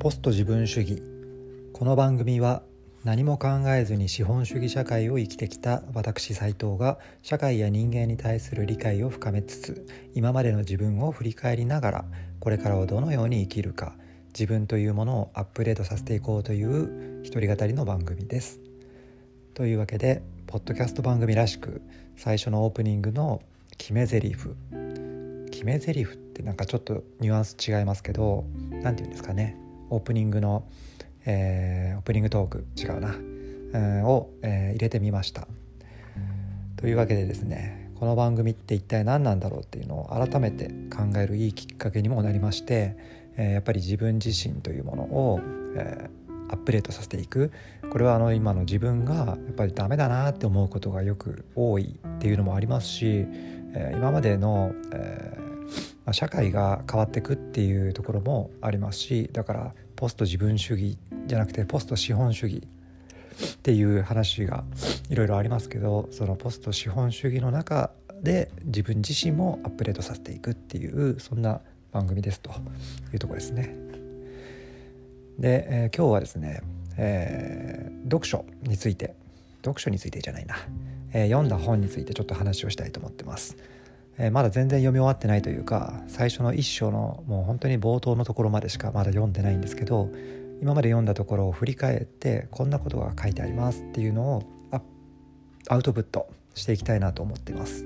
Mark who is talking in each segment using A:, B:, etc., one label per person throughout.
A: ポスト自分主義。この番組は何も考えずに資本主義社会を生きてきた私斉藤が社会や人間に対する理解を深めつつ今までの自分を振り返りながらこれからをどのように生きるか自分というものをアップデートさせていこうという一人語りの番組です。というわけでポッドキャスト番組らしく最初のオープニングの決め台詞。決め台詞ってなんかちょっとニュアンス違いますけど何て言うんですかね。オープニングの、えー、オープニングトーク違うな、うん、を、えー、入れてみました。というわけでですねこの番組って一体何なんだろうっていうのを改めて考えるいいきっかけにもなりまして、えー、やっぱり自分自身というものを、えー、アップデートさせていくこれはあの今の自分がやっぱりダメだなって思うことがよく多いっていうのもありますし、えー、今までの、えーまあ、社会が変わっていくっていうところもありますしだからポスト自分主義じゃなくてポスト資本主義っていう話がいろいろありますけどそのポスト資本主義の中で自分自身もアップデートさせていくっていうそんな番組ですというとこですね。で、えー、今日はですね、えー、読書について読書についてじゃないな、えー、読んだ本についてちょっと話をしたいと思ってます。え、まだ全然読み終わってないというか最初の一章のもう本当に冒頭のところまでしかまだ読んでないんですけど今まで読んだところを振り返ってこんなことが書いてありますっていうのをアウトプットしていきたいなと思っています。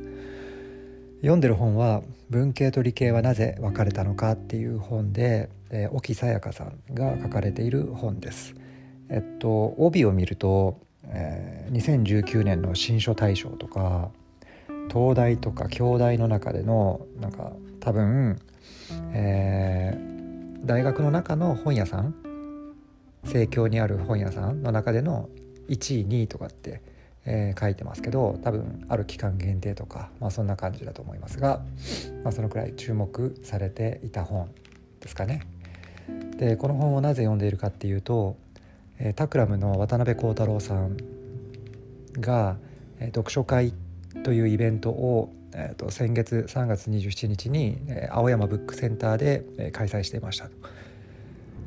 A: 読んでる本は「文系と理系はなぜ分かれたのか」っていう本で、えー、沖さやかさんが書かれている本です。えっと帯を見ると、えー、2019年の新書大賞とか東大とか京大の中でのなんか多分、えー、大学の中の本屋さん盛況にある本屋さんの中での1位2位とかって、えー、書いてますけど多分ある期間限定とか、まあ、そんな感じだと思いますが、まあ、そのくらい注目されていた本ですかね。でこの本をなぜ読んでいるかっていうと、えー、タクラムの渡辺幸太郎さんが、えー、読書会というイベントを、えーと、先月3月27日に、えー、青山ブックセンターで、えー、開催していました。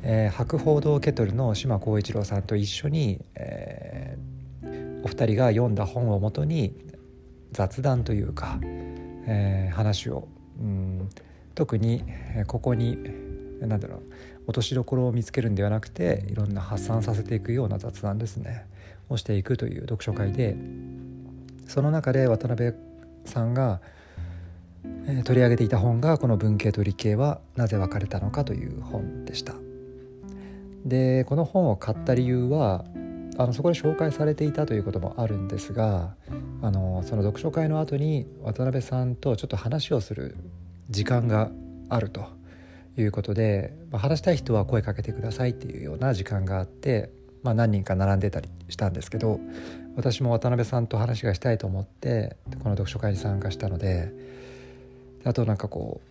A: えー、博報堂ケトルの島光一郎さんと一緒に、えー、お二人が読んだ本をもとに雑談というか、えー、話をうん特にここに何だろう落としどころを見つけるんではなくていろんな発散させていくような雑談ですね。をしていくという読書会でその中で渡辺さんが、えー、取り上げていた本がこの「文系と理系はなぜ分かれたのか」という本でした。でこの本を買った理由はあのそこで紹介されていたということもあるんですがあのその読書会の後に渡辺さんとちょっと話をする時間があるということで、まあ、話したい人は声かけてくださいっていうような時間があって、まあ、何人か並んでたりしたんですけど私も渡辺さんと話がしたいと思ってこの読書会に参加したのであとなんかこ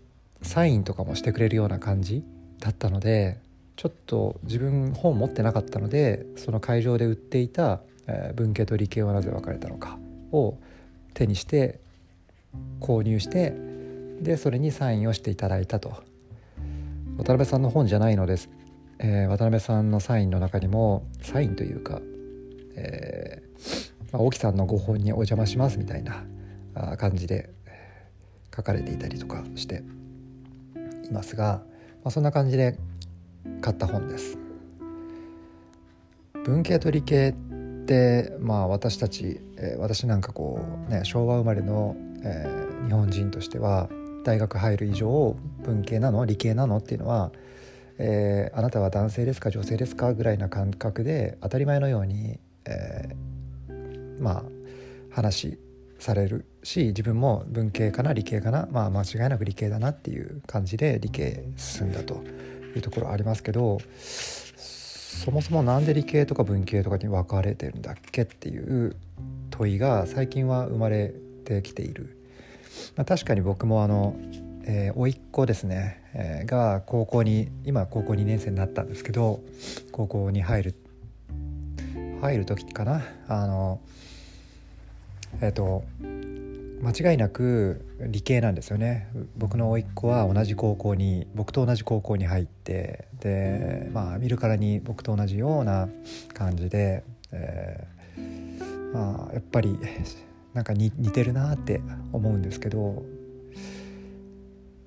A: うサインとかもしてくれるような感じだったのでちょっと自分本持ってなかったのでその会場で売っていた「文系と理系はなぜ分かれたのか」を手にして購入してでそれにサインをしていただいたと。渡辺さんの本じゃないのです、えー、渡辺さんのサインの中にもサインというか、えまあ、沖さんのご本にお邪魔しますみたいな感じで書かれていたりとかしていますが、まあ、そんな感じで買った本です。文系と理系ってまあ私たち、えー、私なんかこうね昭和生まれの、えー、日本人としては大学入る以上文系なの理系なのっていうのは、えー、あなたは男性ですか女性ですかぐらいな感覚で当たり前のように、えー、まあ話されるし自分も文系かな理系かなまあ間違いなく理系だなっていう感じで理系進んだというところありますけどそもそも何で理系とか文系とかに分かれてるんだっけっていう問いが最近は生まれてきている、まあ、確かに僕もあの、えー、甥っ子ですね、えー、が高校に今高校2年生になったんですけど高校に入る入る時かな。あのえっ、ー、と間違いなく理系なんですよね。僕の甥っ子は同じ高校に僕と同じ高校に入ってでまあ見るからに僕と同じような感じで、えー、まあやっぱりなんか似てるなって思うんですけど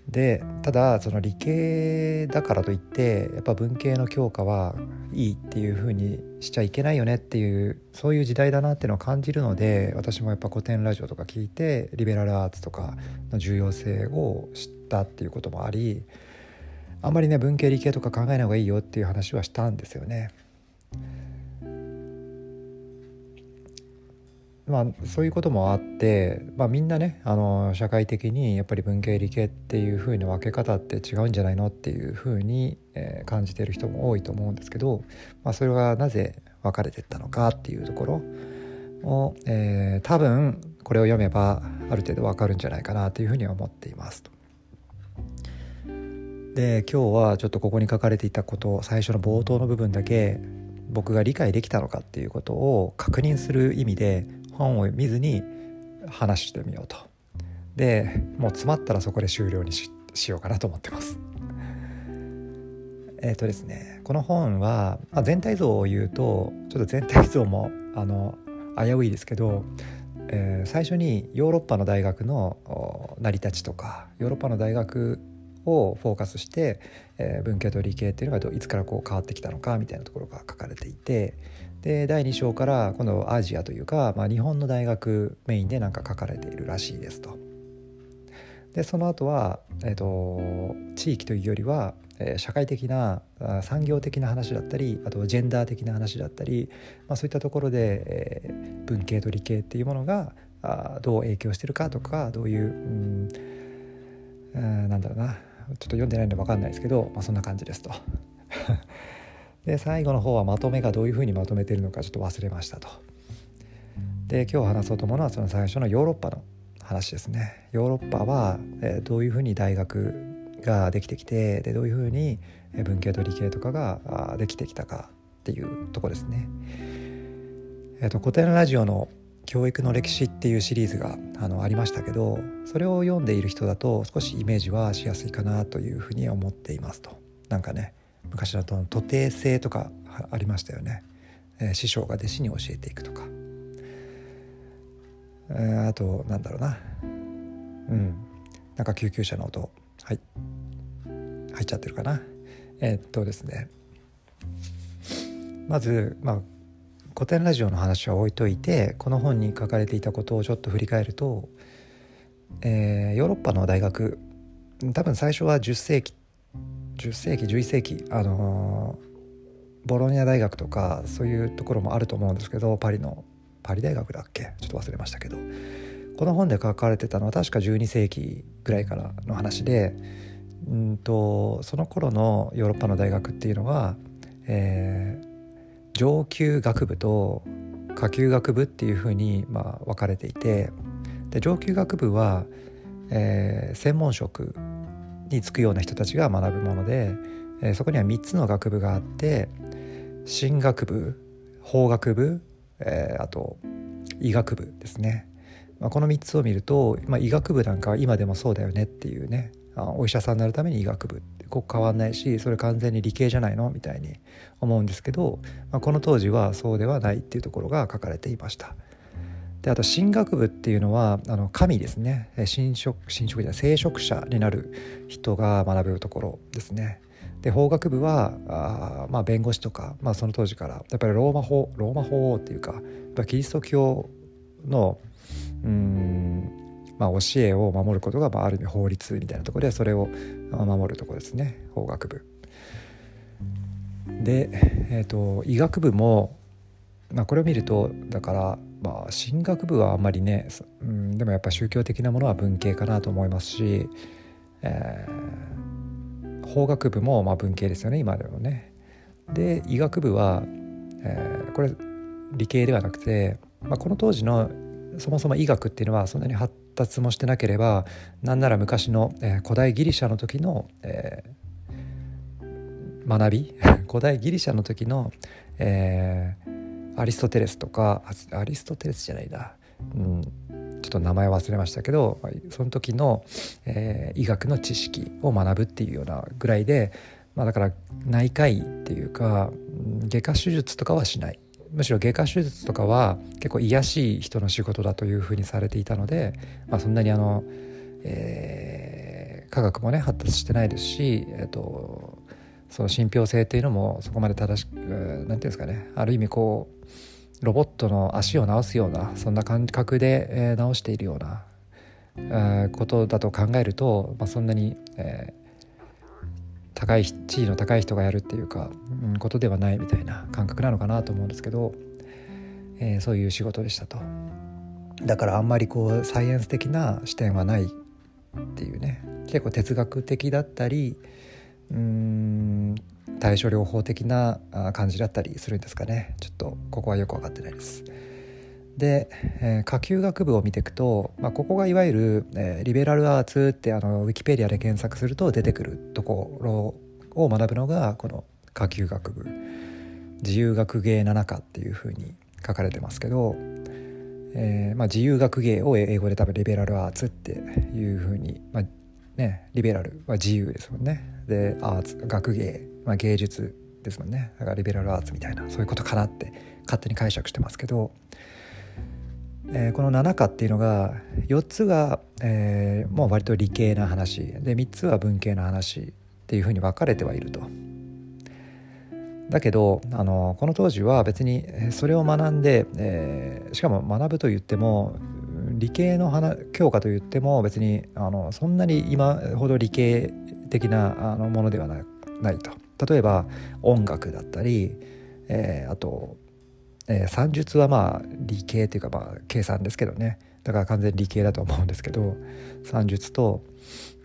A: でただその理系だからといってやっぱ文系の教科はいいっていう風にしちゃいけないよねっていうそういう時代だなっていうのを感じるので私もやっぱ古典ラジオとか聞いてリベラルアーツとかの重要性を知ったっていうこともありあんまりね文系理系とか考えない方がいいよっていう話はしたんですよね。まあ、そういうこともあって、まあ、みんなねあの社会的にやっぱり文系理系っていう風な分け方って違うんじゃないのっていう風に、えー、感じてる人も多いと思うんですけど、まあ、それがなぜ分かれてったのかっていうところを、えー、多分これを読めばある程度分かるんじゃないかなというふうに思っていますと。で今日はちょっとここに書かれていたことを最初の冒頭の部分だけ僕が理解できたのかっていうことを確認する意味で本を見ずに話してみようと。でもう詰まったらそこで終了にしようかなと思ってます。えっ、ー、とですねこの本は、まあ、全体像を言うとちょっと全体像もあの危ういですけど、えー、最初にヨーロッパの大学の成り立ちとかヨーロッパの大学をフォーカスして、えー、文系と理系っていうのがいつからこう変わってきたのかみたいなところが書かれていてで第2章から今度アジアというか、まあ、日本の大学メインで何か書かれているらしいですと。でその後は、えーと、地域というよりは、えー、社会的な産業的な話だったりあとジェンダー的な話だったり、まあ、そういったところで、えー、文系と理系っていうものがあどう影響してるかとかどういう、うんうん、なんだろうなちょっと読んでないんで分かんないですけど、まあ、そんな感じですと。で最後の方はまとめがどういうふうにまとめてるのかちょっと忘れましたと。で今日話そうと思うのはその最初のヨーロッパの話ですね。ヨーロッパは、えどういうふうに大学ができてきてでどういうふうに文系と理系とかができてきたかっていうとこですね。えーと、古典ラジオの「教育の歴史」っていうシリーズがあのありましたけどそれを読んでいる人だと少しイメージはしやすいかなというふうに思っていますと。なんかね昔だと徒弟制とかありましたよね、えー、師匠が弟子に教えていくとか、えー、あとなんだろうな。うん。なんか救急車の音。はい。入っちゃってるかな。えー、っとですね。まずまあ古典ラジオの話は置いといてこの本に書かれていたことをちょっと振り返ると、えー、ヨーロッパの大学多分最初は10世紀10世紀11世紀あのボロニア大学とかそういうところもあると思うんですけどパリのパリ大学だっけ？ちょっと忘れましたけど。この本で書かれてたのは確か12世紀ぐらいからの話でうんとその頃のヨーロッパの大学っていうのは、えー、上級学部と下級学部っていうふうに、まあ、分かれていてで上級学部は、えー、専門職に就くような人たちが学ぶもので、えー、そこには3つの学部があって進学部法学部、えー、あと医学部ですね、まあ、この3つを見ると、まあ、医学部なんかは今でもそうだよねっていうね。あお医者さんになるために医学部。ってここ変わんないしそれ完全に理系じゃないの？みたいに思うんですけど、まあ、この当時はそうではないっていうところが書かれていました。であと神学部っていうのはあの神ですね神職神職じゃ聖職者になる人が学ぶところですね。で法学部はあ、まあ、弁護士とか、まあ、その当時からやっぱりローマ法ローマ法っていうかやっぱキリスト教のうんまあ、教えを守ることが、まあ、ある意味法律みたいなところでそれを守るところですね法学部。で、えーと医学部もまあ、これを見るとだからまあ進学部はあんまりね、うん、でもやっぱ宗教的なものは文系かなと思いますし、えー、法学部もまあ文系ですよね今でもね。で医学部は、えー、これ理系ではなくて、まあ、この当時のそもそも医学っていうのはそんなに発達もしてなければなんなら昔の、えー、古代ギリシャの時の、えー、学び 古代ギリシャの時の、えー、アリストテレスとかアリストテレスじゃないな、うん、ちょっと名前忘れましたけどその時の、えー、医学の知識を学ぶっていうようなぐらいで、まあ、だから内科医っていうか外科手術とかはしない。むしろ外科手術とかは結構癒しい人の仕事だというふうにされていたので、まあ、そんなにあの、えー、科学もね発達してないですし、えーと、その信憑性っていうのもそこまで正しく何て言うんですかねある意味こうロボットの足を治すようなそんな感覚で、えー、治しているような、えー、ことだと考えると、まあ、そんなに、えー高い地位の高い人がやるっていうか、うん、ことではないみたいな感覚なのかなと思うんですけど、えー、そういう仕事でしたと。だからあんまりこうサイエンス的な視点はないっていうね結構哲学的だったりうん対処療法的な感じだったりするんですかねちょっとここはよく分かってないです。で、えー、下級学部を見ていくと、まあ、ここがいわゆる、えー、リベラルアーツってあのウィキペディアで検索すると出てくるところを学ぶのがこの下級学部自由学芸7科っていうふうに書かれてますけど、えーまあ、自由学芸を英語で多分リベラルアーツっていうふうに、まあね、リベラルは自由ですもんね。でアーツ学芸、まあ、芸術ですもんね。だからリベラルアーツみたいなそういうことかなって勝手に解釈してますけど。えー、この7課っていうのが4つが、えー、もう割と理系な話。で3つは文系な話っていうふうに分かれてはいると。だけどあのこの当時は別にそれを学んで、えー、しかも学ぶと言っても理系の教科と言っても別にあのそんなに今ほど理系的なあのものではないと。例えば音楽だったり、えー、あとえー、算術はまあ理系っていうかまあ計算ですけどねだから完全理系だと思うんですけど算術と,、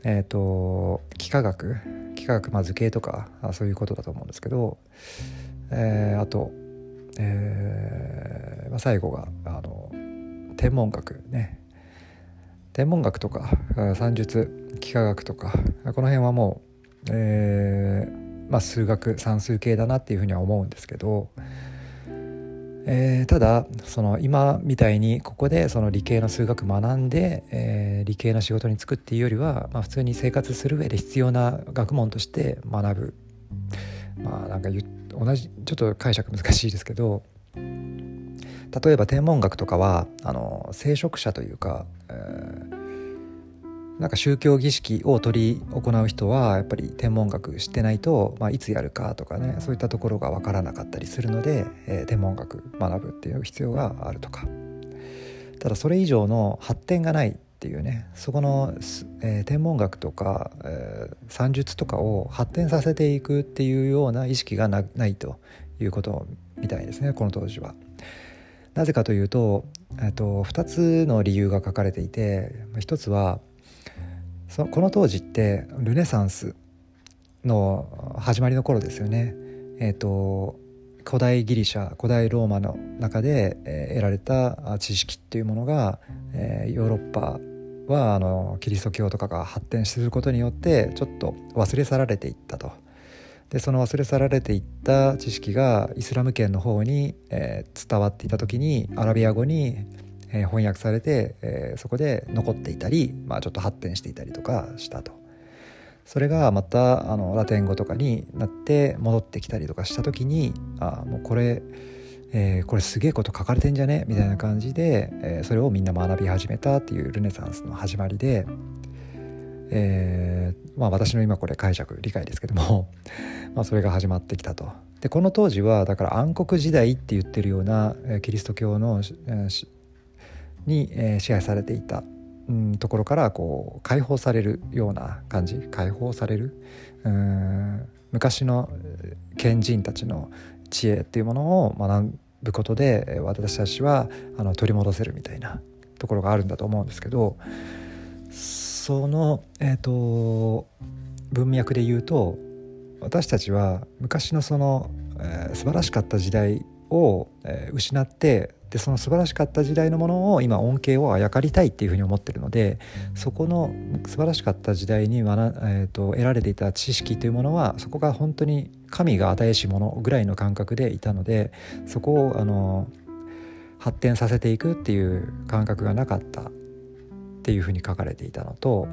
A: えーと、幾何学幾何学まあ図形とかあそういうことだと思うんですけど、えー、あと、えーまあ、最後があの天文学ね。天文学とか算術幾何学とかこの辺はもう、えーまあ、数学算数系だなっていうふうには思うんですけど、えー、ただその今みたいにここでその理系の数学学んで、えー、理系の仕事に就くっていうよりは、まあ、普通に生活する上で必要な学問として学ぶ。まあなんか同じちょっと解釈難しいですけど例えば天文学とかはあの聖職者というか、えーなんか宗教儀式を取り行う人はやっぱり天文学知ってないと、まあ、いつやるかとかねそういったところが分からなかったりするので、えー、天文学学ぶっていう必要があるとかただそれ以上の発展がないっていうねそこの、えー、天文学とか、えー、算術とかを発展させていくっていうような意識がないということみたいですねこの当時は。なぜかというと,、えーと、2つの理由が書かれていて1つはそこの当時ってルネサンスの始まりの頃ですよね。えーと、古代ギリシャ古代ローマの中で、得られた知識っていうものが、えー、ヨーロッパはあのキリスト教とかが発展することによってちょっと忘れ去られていったと。でその忘れ去られていった知識がイスラム圏の方に、えー、伝わっていた時にアラビア語にえー、翻訳されて、えー、そこで残っていたり、まあ、ちょっと発展していたりとかしたと。それがまたあのラテン語とかになって戻ってきたりとかした時にあもうこれ、えー、これすげえこと書かれてんじゃね？みたいな感じで、えー、それをみんな学び始めたっていうルネサンスの始まりで、えー、まあ私の今これ解釈理解ですけども まあそれが始まってきたと。でこの当時はだから暗黒時代って言ってるようなキリスト教のに、え、支配されていた、うん、ところからこう解放されるような感じ解放される？うん昔の賢人たちの知恵っていうものを学ぶことで私たちはあの取り戻せるみたいなところがあるんだと思うんですけどその、えーと、文脈で言うと私たちは昔のその、えー、素晴らしかった時代を、えー、失ってでその素晴らしかった時代のものを今恩恵をあやかりたいっていうふうに思ってるのでそこの素晴らしかった時代に、えーと、得られていた知識というものはそこが本当に神が与えしものぐらいの感覚でいたのでそこをあの発展させていくっていう感覚がなかった。っていうふうに書かれていたのと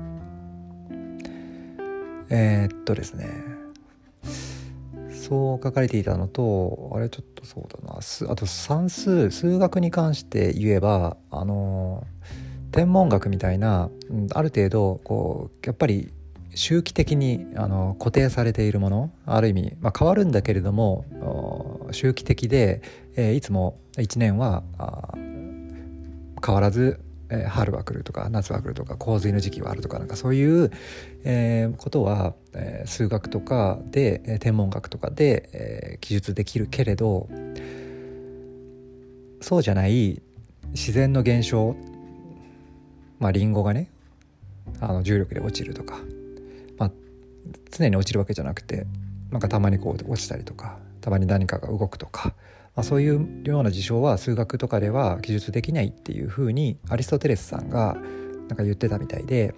A: えー、っとですねそう書かれていたのとあれちょっとそうだなあと算数数学に関して言えばあの天文学みたいな、ある程度こうやっぱり周期的にあの固定されているものある意味、まあ、変わるんだけれども周期的で、えー、いつも1年は変わらず、えー、春は来るとか夏は来るとか洪水の時期はあるとかなんかそういう、えー、ことは、えー、数学とかで、えー、天文学とかで、えー、記述できるけれどそうじゃない自然の現象まあリンゴがねあの重力で落ちるとかま常に落ちるわけじゃなくてなんかたまにこう落ちたりとかたまに何かが動くとか、まあ、そういうような事象は数学とかでは記述できないっていうふうにアリストテレスさんがなんか言ってたみたいで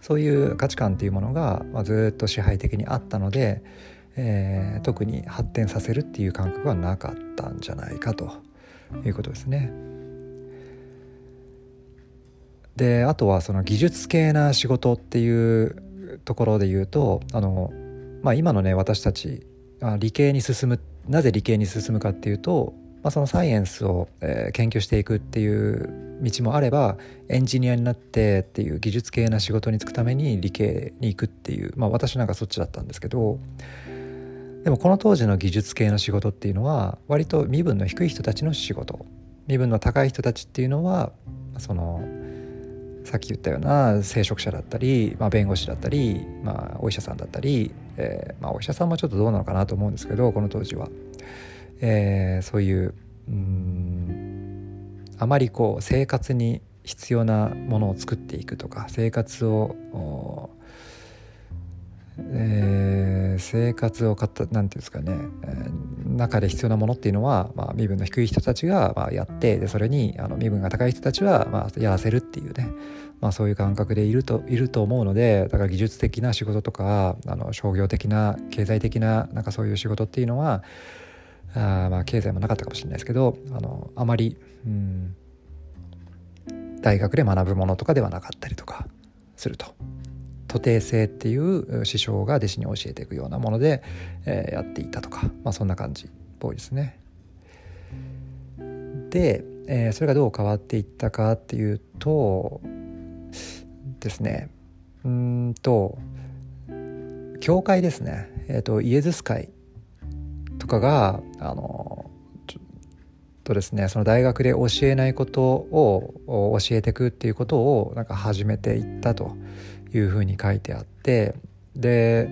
A: そういう価値観っていうものが、まあ、ずっと支配的にあったので、えー、特に発展させるっていう感覚はなかったんじゃないかということですね。であとはその技術系な仕事っていうところで言うとあの、まあ、今のね私たち理系に進むってなぜ理系に進むかっていうと、まあ、そのサイエンスを、えー、研究していくっていう道もあればエンジニアになってっていう技術系な仕事に就くために理系に行くっていう、まあ、私なんかそっちだったんですけどでもこの当時の技術系の仕事っていうのは割と身分の低い人たちの仕事身分の高い人たちっていうのはそのさっき言ったような聖職者だったり、まあ、弁護士だったり、まあ、お医者さんだったり、えーまあ、お医者さんもちょっとどうなのかなと思うんですけどこの当時は、えー、そういううあまりこう生活に必要なものを作っていくとか生活をえー、生活をかったなんていうんですかね、えー、中で必要なものっていうのは、まあ、身分の低い人たちが、まあ、やってでそれにあの身分が高い人たちは、まあ、やらせるっていうね、まあ、そういう感覚でいるといると思うのでだから技術的な仕事とかあの商業的な経済的ななんかそういう仕事っていうのはあまあ経済もなかったかもしれないですけどあのあまり、うん、大学で学ぶものとかではなかったりとかすると。徒弟制っていう師匠が弟子に教えていくようなもので、えー、やっていたとか、まあ、そんな感じっぽいですね。で、えー、それがどう変わっていったかっていうとですねうんと教会ですね、えーと、イエズス会とかがあのとですねその大学で教えないことを教えていくっていうことをなんか始めていったというふうに書いてあってで、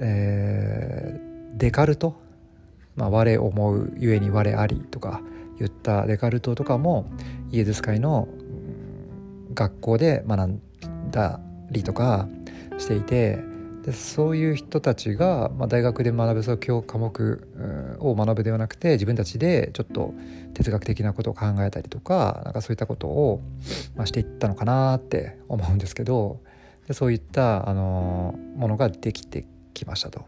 A: えー、デカルト、まあ、我思うゆえに我ありとか言ったデカルトとかもイエズス会の学校で学んだりとかしていてでそういう人たちが、まあ、大学で学ぶそう教科目を学ぶではなくて自分たちでちょっと哲学的なことを考えたりとかなんかそういったことを、まあ、していったのかなって思うんですけどでそういったあのものができてきましたと。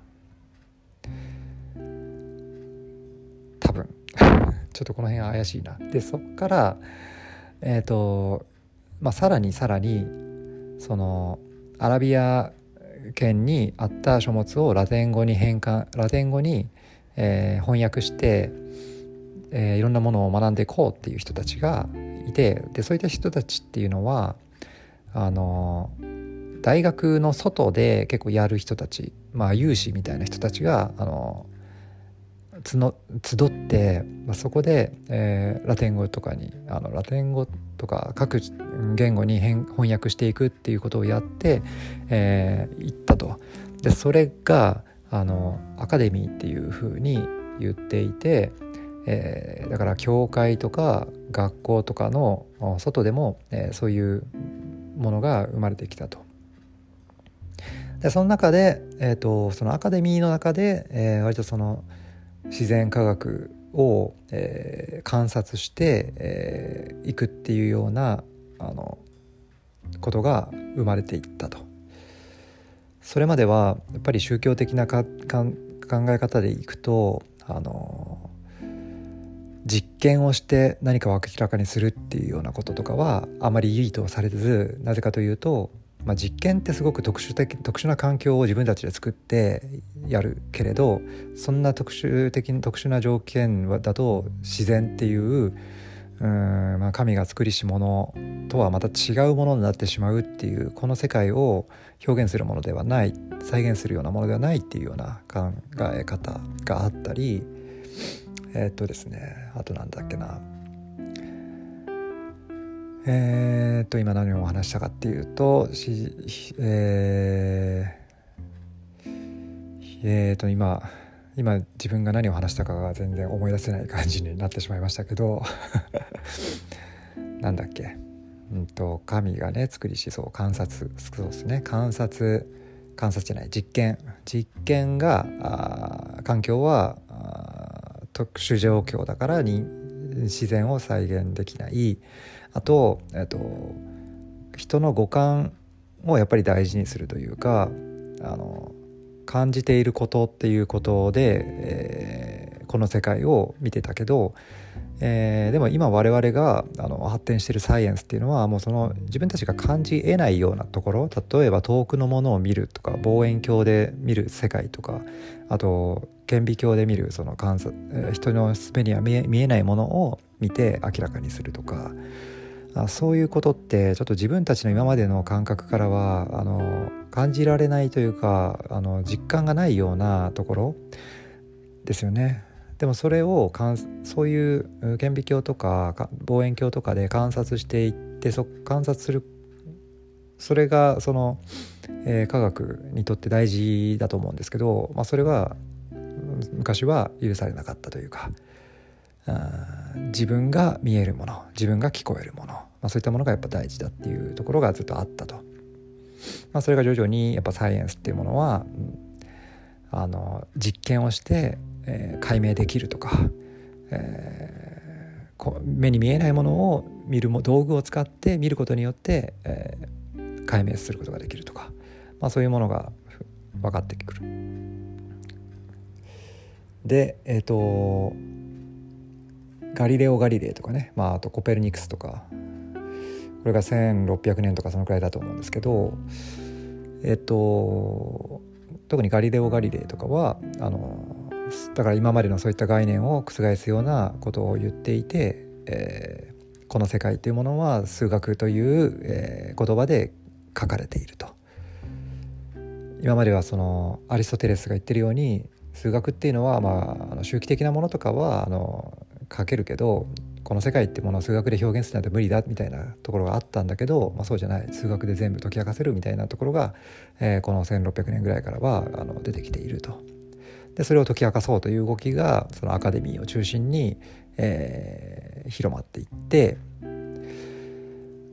A: 多分。ちょっとこの辺怪しいな。でそっからえっ、ー、とまあさらにさらにそのアラビア圏にあった書物をラテン語に変換ラテン語に、えー、翻訳して、えー、いろんなものを学んでいこうっていう人たちがいてでそういった人たちっていうのはあの大学の外で結構やる人たちまあ有志みたいな人たちがあのつの集って、まあ、そこで、えー、ラテン語とかにあのラテン語とか各言語に翻訳していくっていうことをやって、えー、行ったと。でそれがあのアカデミーっていうふうに言っていて、えー、だから教会とか学校とかの外でも、えー、そういうものが生まれてきたと。でその中で、えーと、そのアカデミーの中で、えー、割とその自然科学を、えー、観察してい、えー、くっていうようなあのことが生まれていったと。それまではやっぱり宗教的なかか考え方でいくとあの実験をして何かを明らかにするっていうようなこととかはあまりいいとされずなぜかというと、まあ、実験ってすごく特殊的特殊な環境を自分たちで作ってやるけれどそんな特殊的特殊な条件だと自然っていううん、まあ、神が作りしものとはまた違うものになってしまうっていうこの世界を表現するものではない再現するようなものではないっていうような考え方があったりえー、っとですねあとなんだっけな。えー、っと今何をお話したかっていうとしえー、えー、と今今自分が何を話したかが全然思い出せない感じになってしまいましたけど なんだっけ。うんと神がね作りしそう観察そうですね。観察観察じゃない実験。実験があ環境は特殊状況だからに自然を再現できない。あと,、えっと人の五感をやっぱり大事にするというかあの感じていることっていうことで、えー、この世界を見てたけど、えー、でも今我々があの発展してるサイエンスっていうのはもうその自分たちが感じえないようなところ例えば遠くのものを見るとか望遠鏡で見る世界とかあと顕微鏡で見るその観察、人の目には見えないものを見て明らかにするとかあそういうことってちょっと自分たちの今までの感覚からはあの感じられないというかあの実感がないようなところですよね。でもそれをかんそういう顕微鏡とか望遠鏡とかで観察していってそ観察するそれがその、えー、科学にとって大事だと思うんですけど、まあ、それは昔は許されなかったというか自分が見えるもの自分が聞こえるもの、まあ、そういったものがやっぱ大事だっていうところがずっとあったと、まあ、それが徐々にやっぱサイエンスっていうものは、うん、あの実験をして、えー、解明できるとか、えー、こう目に見えないものを見るも道具を使って見ることによって、えー、解明することができるとか、まあ、そういうものが分かってくる。でえっ、ー、とガリレオ・ガリレイとかね、まあ、あとコペルニクスとかこれが1600年とかそのくらいだと思うんですけどえっと特にガリレオ・ガリレイとかはあのだから今までのそういった概念を覆すようなことを言っていて、えー、この世界というものは数学という、えー、言葉で書かれていると。今まではそのアリストテレスが言ってるように数学っていうのは、まあ、あの周期的なものとかはあの書けるけどこの世界ってものを数学で表現するなんて無理だみたいなところがあったんだけど、まあ、そうじゃない数学で全部解き明かせるみたいなところが、えー、この1600年ぐらいからはあの出てきていると。でそれを解き明かそうという動きがそのアカデミーを中心に、えー、広まっていって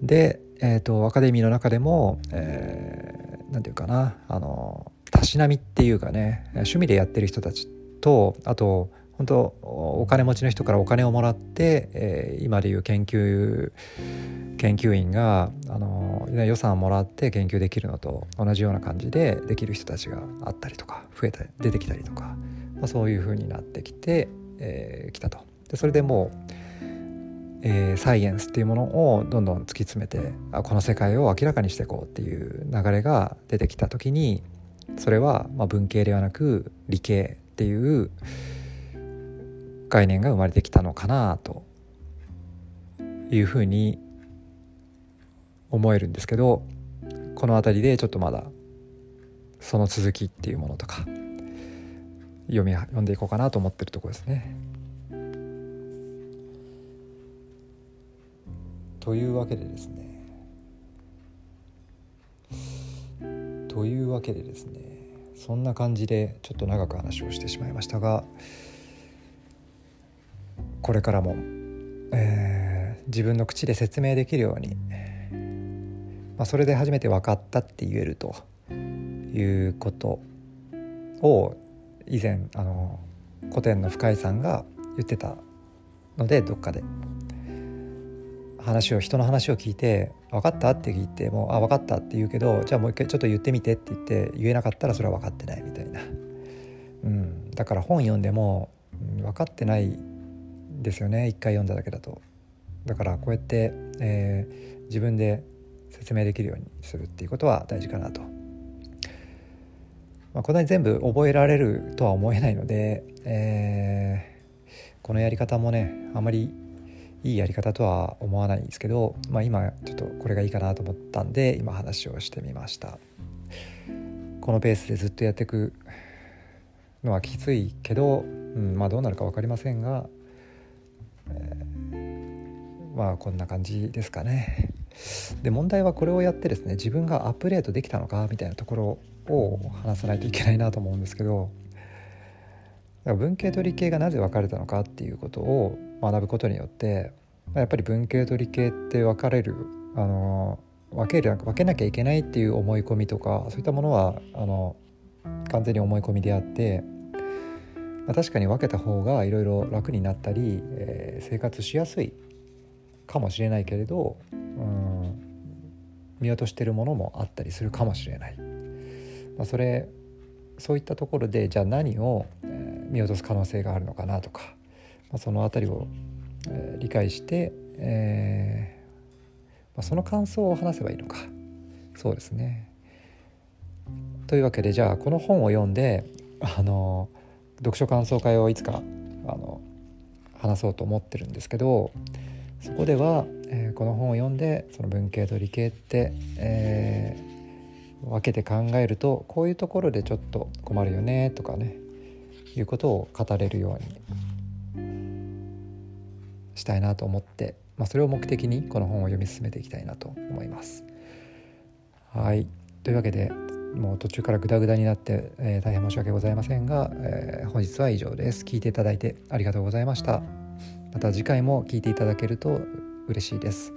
A: で、えーと、アカデミーの中でも何、えー、て言うかなあのたしなみっていうかね趣味でやってる人たちとあと本当お金持ちの人からお金をもらって、えー、今でいう研究研究員があの予算をもらって研究できるのと同じような感じでできる人たちがあったりとか増えた出てきたりとか、まあ、そういう風になってきて、えー、きたと。でそれでもうえー、サイエンスっていうものをどんどん突き詰めてあこの世界を明らかにしていこうっていう流れが出てきた時にそれはま文系ではなく理系っていう概念が生まれてきたのかなというふうに思えるんですけどこの辺りでちょっとまだその続きっていうものとか読み読んでいこうかなと思ってるとこですね。というわけでですねというわけでですねそんな感じでちょっと長く話をしてしまいましたがこれからも、えー、自分の口で説明できるように、まあ、それで初めて分かったって言えるということを以前あの古典の深井さんが言ってたのでどっかで話を人の話を聞いて「分かった?」って聞いても「あ分かった」って言うけどじゃあもう一回ちょっと言ってみてって言って言えなかったらそれは分かってないみたいな、うん、だから本読んでも、分かってないですよね一回読んだだけだと。だからこうやって、えー、自分で説明できるようにするっていうことは大事かなと。まあ、こんなに全部覚えられるとは思えないので、えー、このやり方もねあまりいいやり方とは思わないんですけど、まあ、今ちょっとこれがいいかなと思ったんで今話をしてみましたこのペースでずっとやっていくのはきついけど、うんまあ、どうなるか分かりませんが、え、まあこんな感じですかね。で問題はこれをやってですね自分がアップデートできたのかみたいなところを話さないといけないなと思うんですけど文系と理系がなぜ分かれたのかっていうことを学ぶことによってやっぱり文系と理系って分かれるあの分ける分けなきゃいけないっていう思い込みとかそういったものはあの完全に思い込みであって、まあ、確かに分けた方がいろいろ楽になったり、えー、生活しやすいかもしれないけれど、うん、見落としてるものもあったりするかもしれない。まあ、それそういったところでじゃあ何を、見落とす可能性があるのかなとか、まあ、その辺りを、えー、理解して、えーまあ、その感想を話せばいいのかそうですね。というわけでじゃあこの本を読んであの読書感想会をいつかあの話そうと思ってるんですけどそこでは、えー、この本を読んでその文系と理系って、えー、分けて考えるとこういうところでちょっと困るよねとかねいうことを語れるようにしたいなと思って、まあ、それを目的にこの本を読み進めていきたいなと思います。はいというわけでもう途中からグダグダになって、えー、大変申し訳ございませんが、えー、本日は以上です。聞いていただいてありがとうございました。また次回も聞いていただけると嬉しいです。